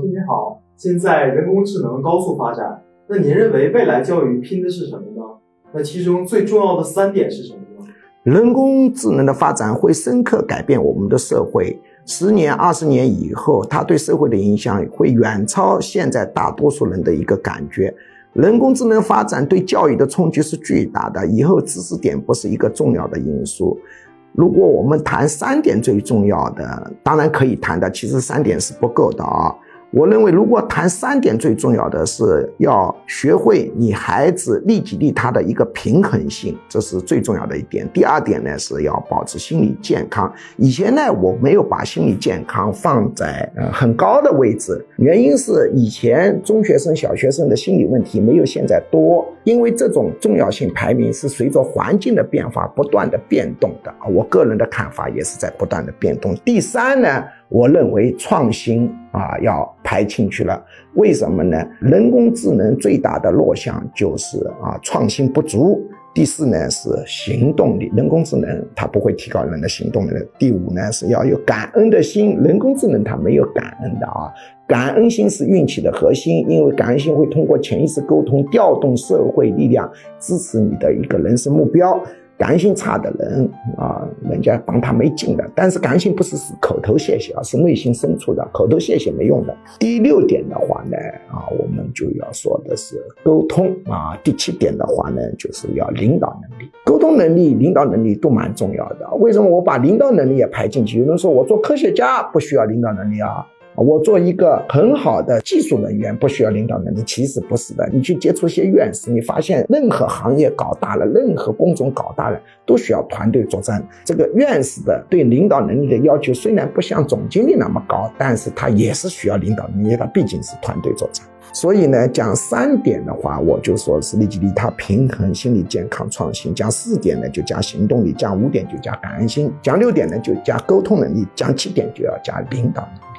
师你好，现在人工智能高速发展，那您认为未来教育拼的是什么呢？那其中最重要的三点是什么呢？人工智能的发展会深刻改变我们的社会，十年、二十年以后，它对社会的影响会远超现在大多数人的一个感觉。人工智能发展对教育的冲击是巨大的，以后知识点不是一个重要的因素。如果我们谈三点最重要的，当然可以谈的，其实三点是不够的啊。我认为，如果谈三点最重要的是要学会你孩子利己利他的一个平衡性，这是最重要的一点。第二点呢，是要保持心理健康。以前呢，我没有把心理健康放在呃很高的位置，原因是以前中学生、小学生的心理问题没有现在多，因为这种重要性排名是随着环境的变化不断的变动的啊。我个人的看法也是在不断的变动。第三呢？我认为创新啊要排进去了，为什么呢？人工智能最大的弱项就是啊创新不足。第四呢是行动力，人工智能它不会提高人的行动力。第五呢是要有感恩的心，人工智能它没有感恩的啊。感恩心是运气的核心，因为感恩心会通过潜意识沟通，调动社会力量，支持你的一个人生目标。感性差的人啊，人家帮他没劲的。但是感性不是是口头谢谢啊，是内心深处的。口头谢谢没用的。第六点的话呢，啊，我们就要说的是沟通啊。第七点的话呢，就是要领导能力、沟通能力、领导能力都蛮重要的。为什么我把领导能力也排进去？有人说我做科学家不需要领导能力啊。我做一个很好的技术人员，不需要领导能力，其实不是的。你去接触一些院士，你发现任何行业搞大了，任何工种搞大了，都需要团队作战。这个院士的对领导能力的要求虽然不像总经理那么高，但是他也是需要领导能力，他毕竟是团队作战。所以呢，讲三点的话，我就说是利己利他、平衡、心理健康、创新；讲四点呢，就加行动力；讲五点就加感恩心；讲六点呢，就加沟通能力；讲七点就要加领导。能力。